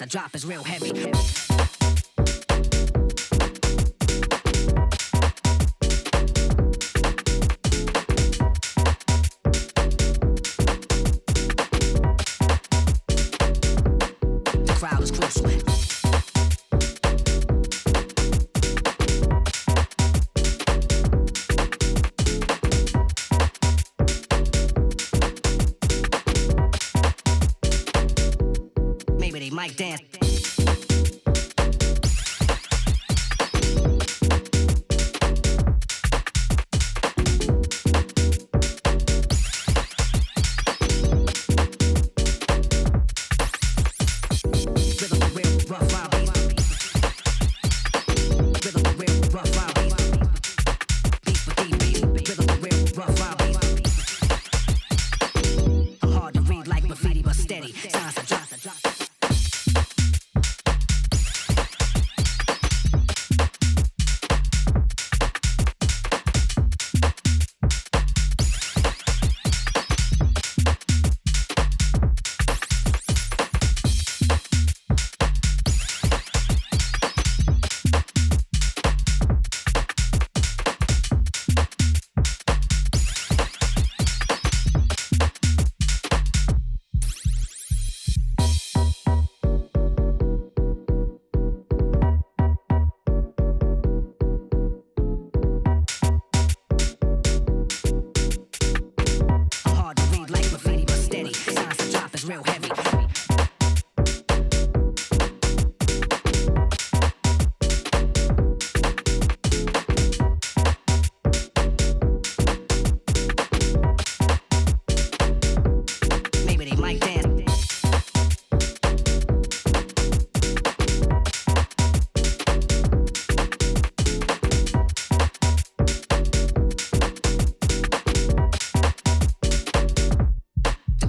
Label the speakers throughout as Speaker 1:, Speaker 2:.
Speaker 1: I drop is real heavy.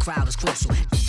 Speaker 2: crowd is crucial.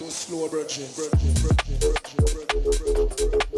Speaker 2: too slow, virgin, virgin, virgin, virgin, virgin, virgin. Make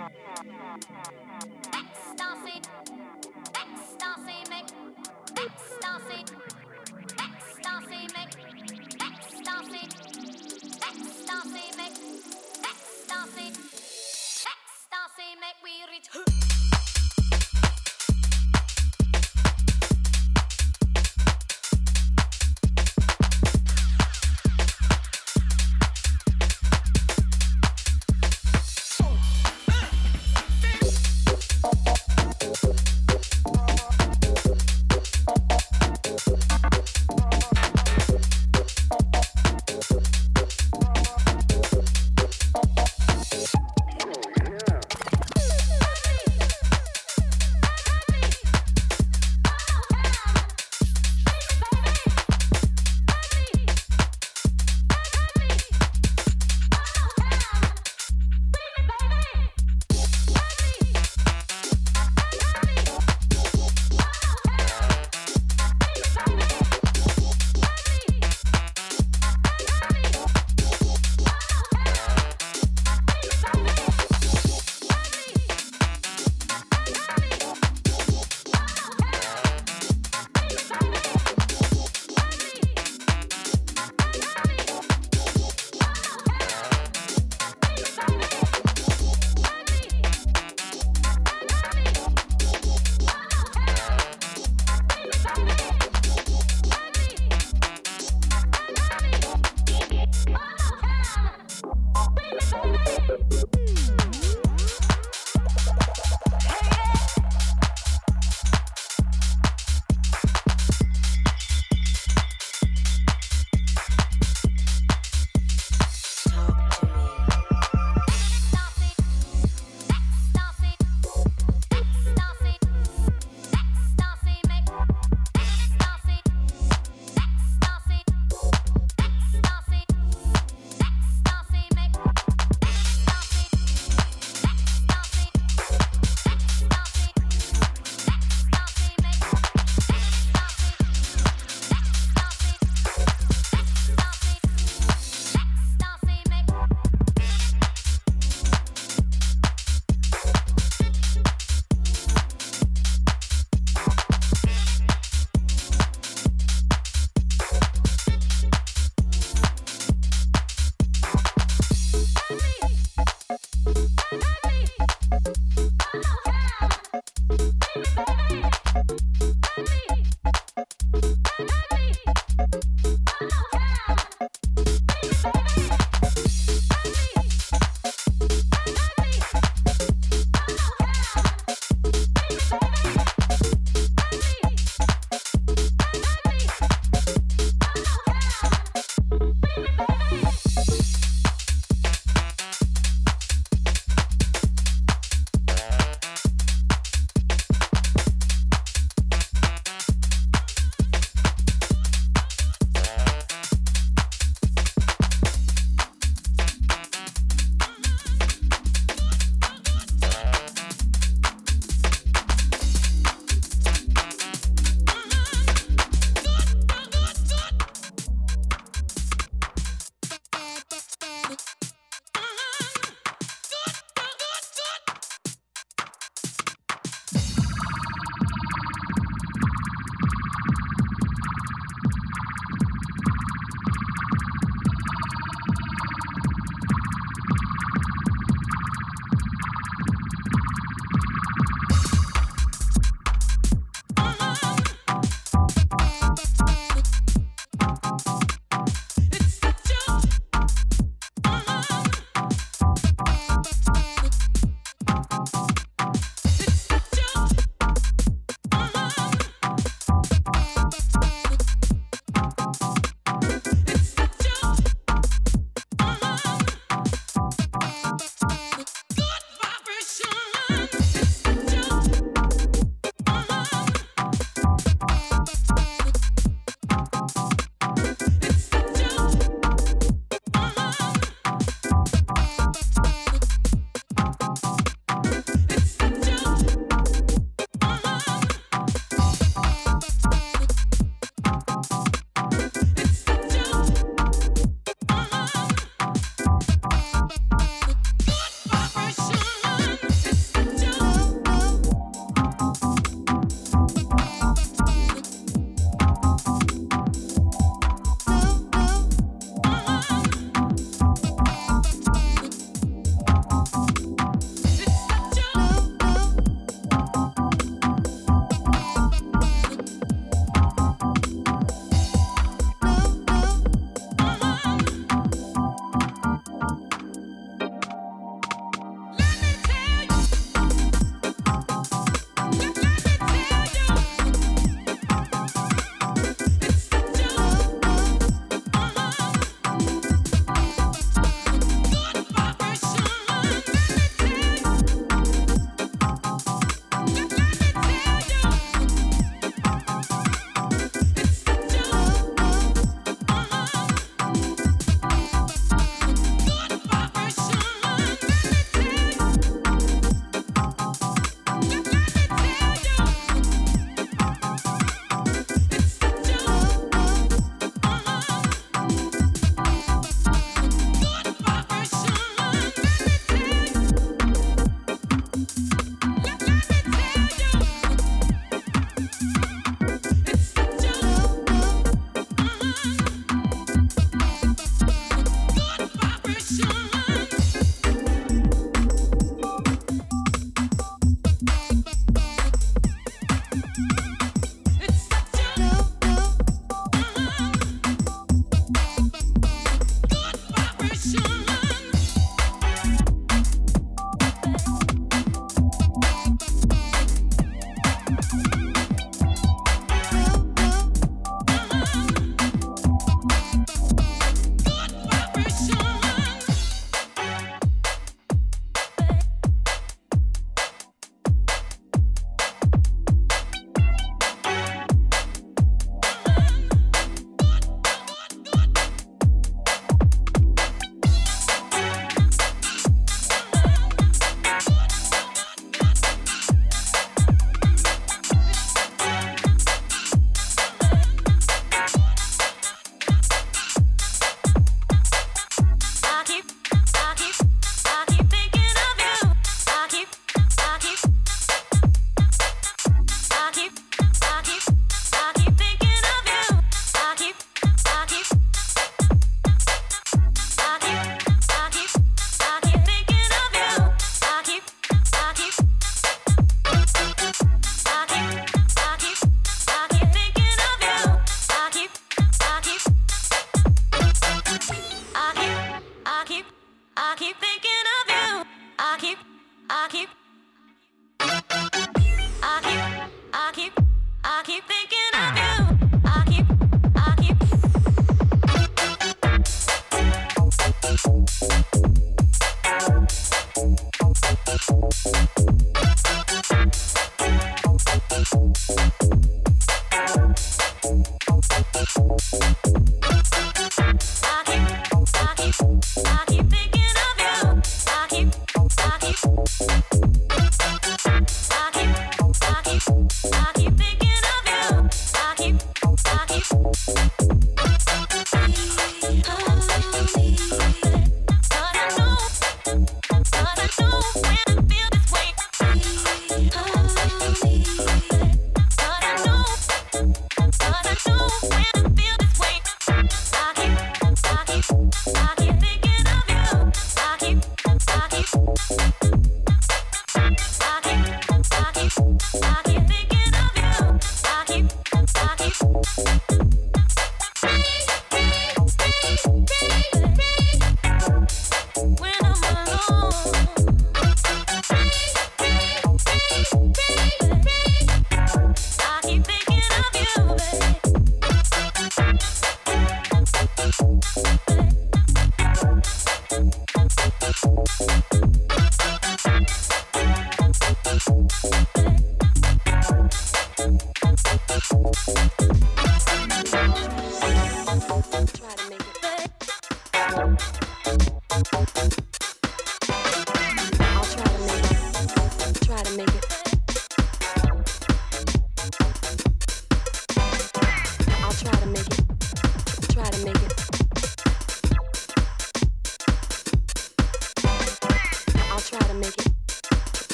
Speaker 2: Ecstasy, ecstasy make, ecstasy, ecstasy make, ecstasy, ecstasy make, ecstasy.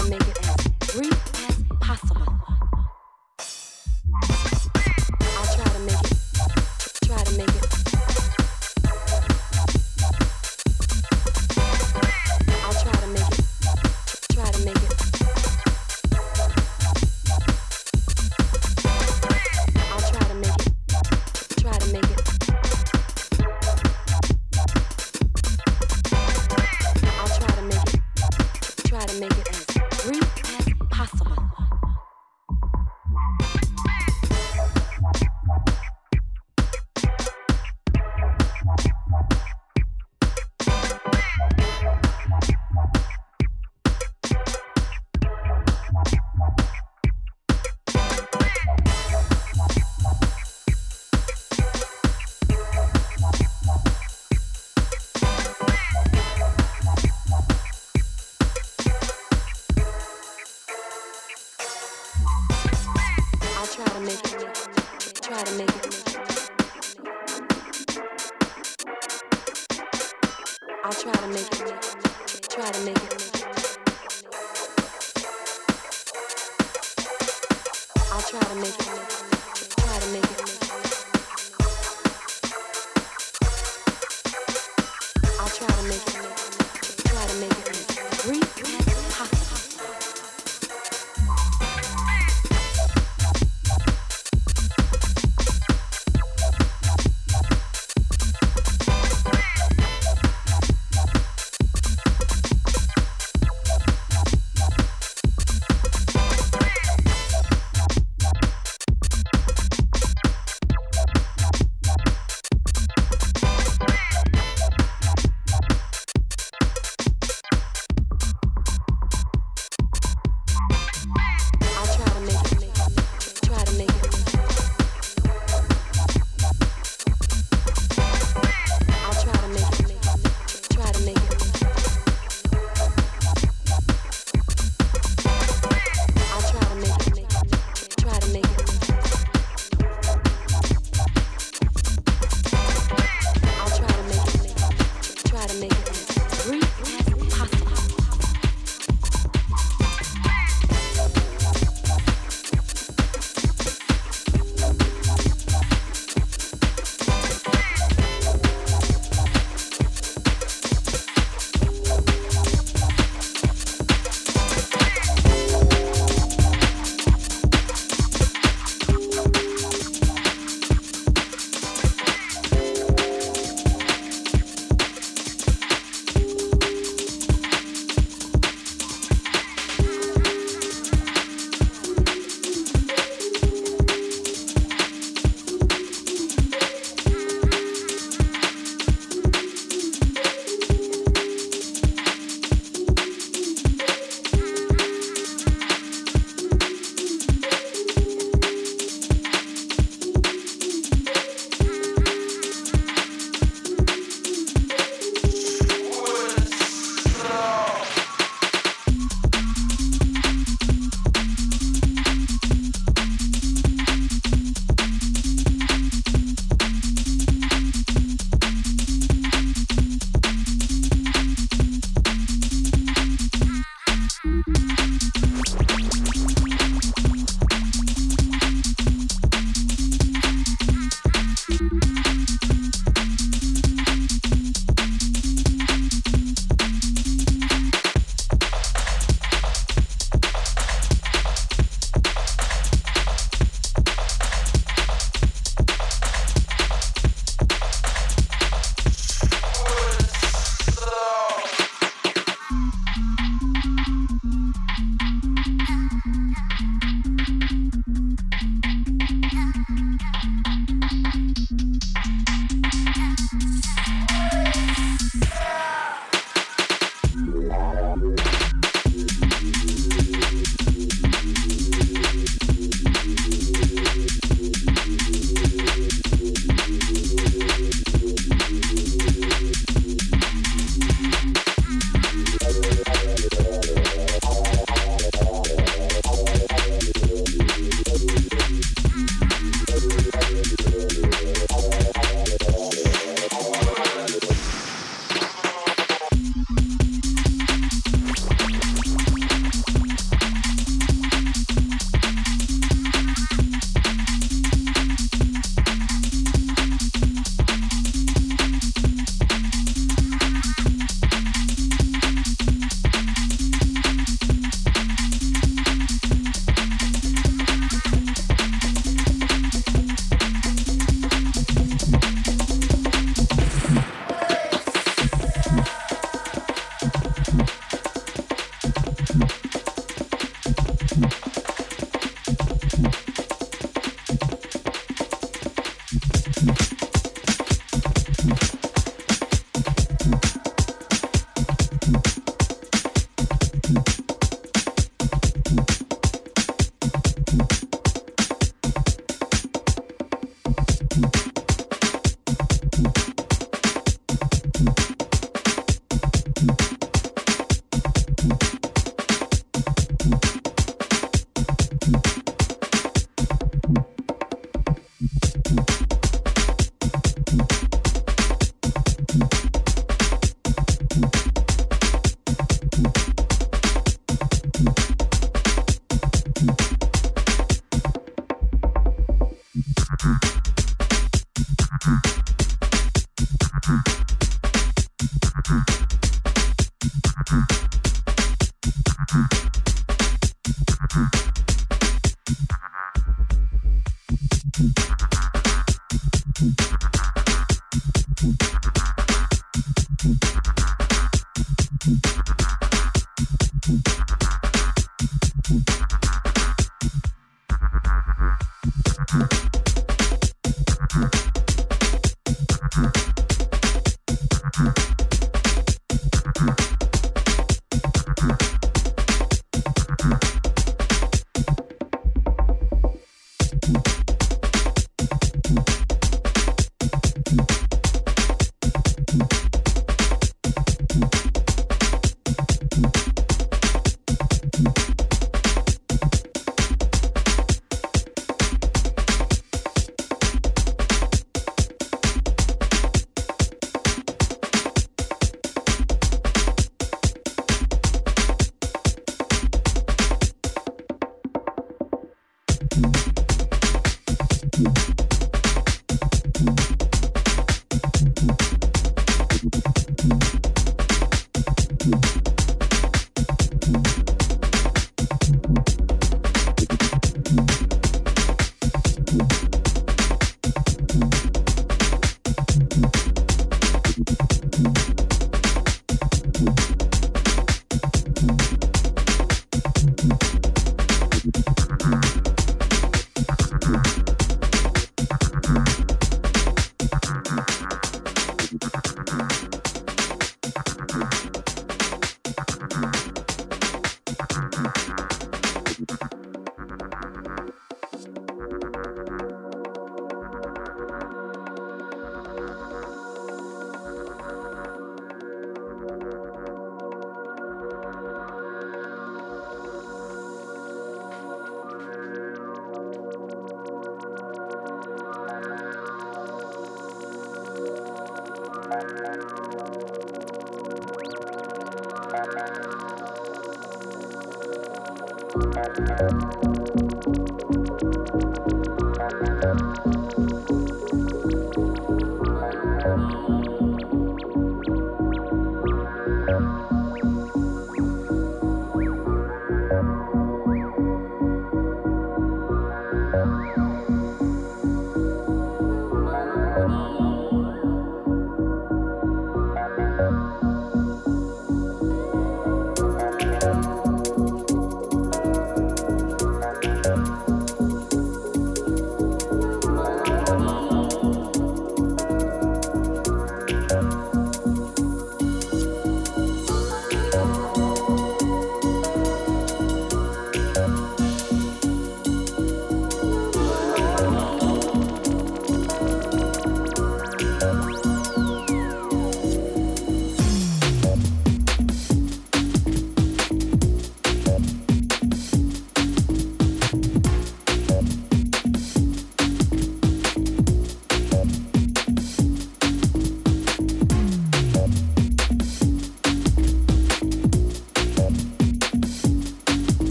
Speaker 2: to
Speaker 3: make it as brief as possible.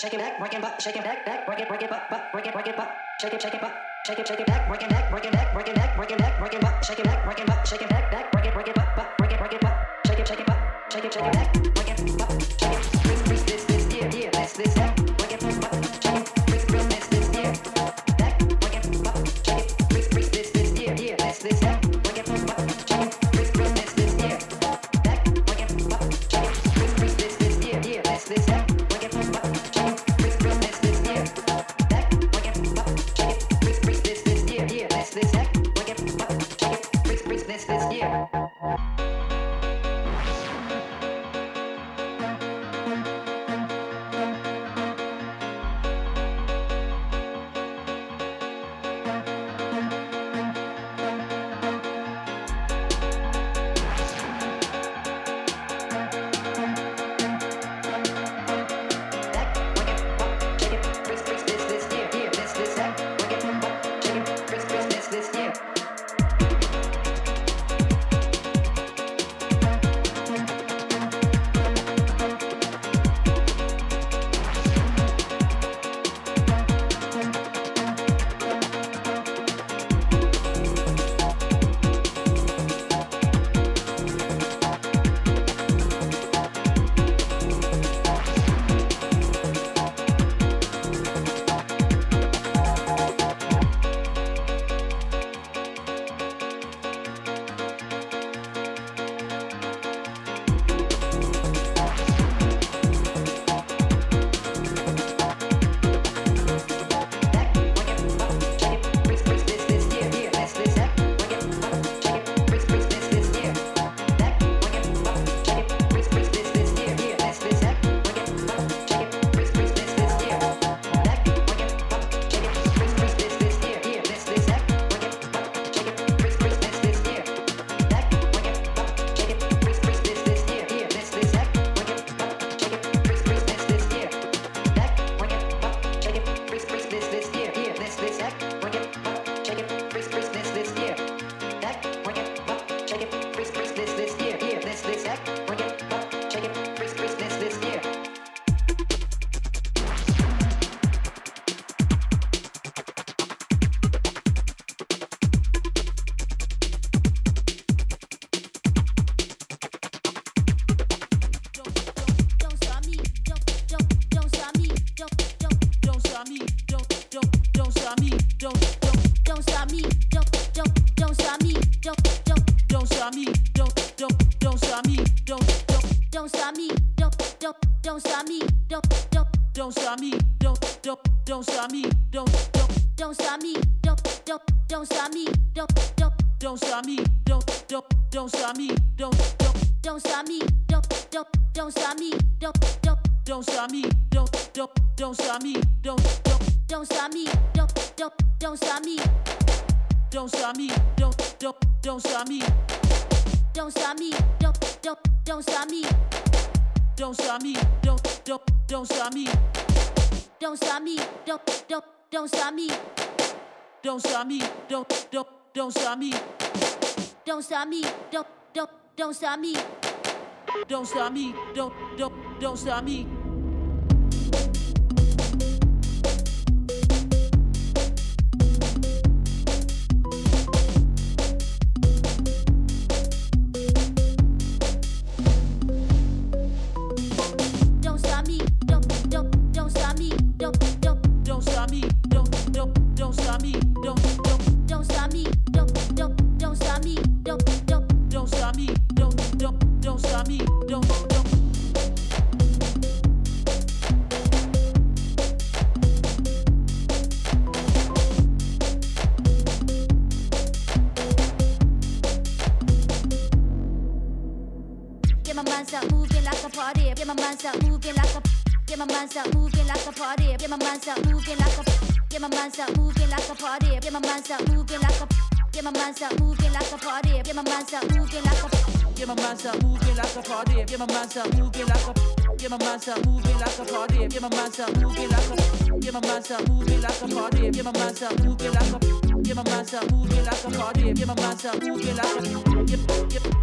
Speaker 3: shake it back, break it butt, shake it back, back, break it, break it butt, butt, break it, break it butt, shake it, shake it butt, shake it, shake it back, break it back, break it back, break it back, break it back, break it butt, shake it back, break it butt, shake it back, back, break it, break it butt, back, break it, break it butt, shake it, shake it butt, shake it, shake it back, break it, butt, shake it, freeze, freeze, this, this, yeah, yeah, this, this.
Speaker 4: ami. mind's up moving like a party. Get my man up moving like a. Get my man up moving like a party. Get my man up moving like a. Get my man up moving like a party. Get my man up moving like a. Get my man up moving like a party. Get my man up moving like a.
Speaker 5: Get my man up moving like a party. Get my man up moving like a.
Speaker 6: Yeah.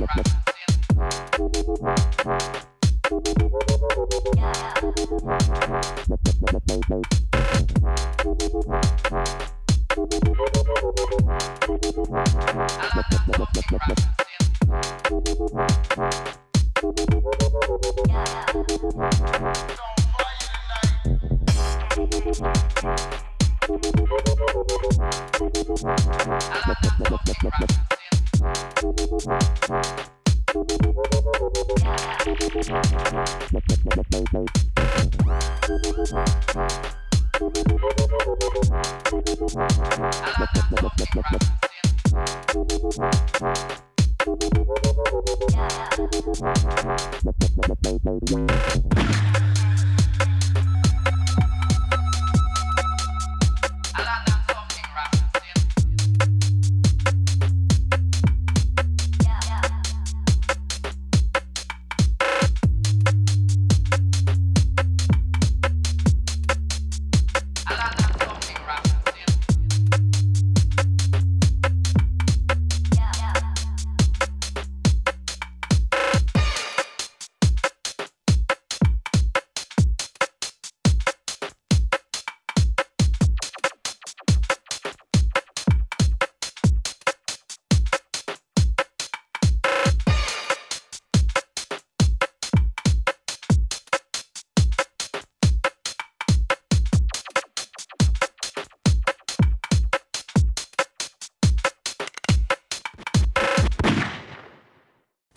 Speaker 6: Rock.